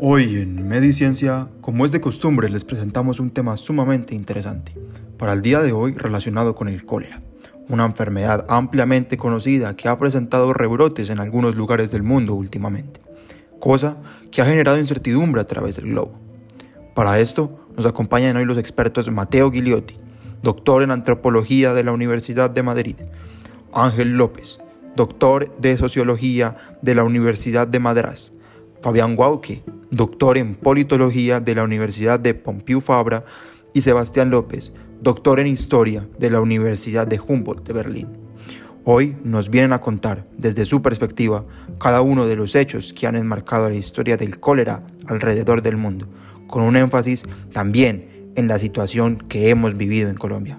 Hoy en Mediciencia, como es de costumbre, les presentamos un tema sumamente interesante para el día de hoy relacionado con el cólera, una enfermedad ampliamente conocida que ha presentado rebrotes en algunos lugares del mundo últimamente, cosa que ha generado incertidumbre a través del globo. Para esto nos acompañan hoy los expertos Mateo Gigliotti, doctor en antropología de la Universidad de Madrid, Ángel López, doctor de sociología de la Universidad de Madras, Fabián Guauque, doctor en politología de la Universidad de Pompeu Fabra, y Sebastián López, doctor en historia de la Universidad de Humboldt de Berlín. Hoy nos vienen a contar, desde su perspectiva, cada uno de los hechos que han enmarcado la historia del cólera alrededor del mundo, con un énfasis también en la situación que hemos vivido en Colombia.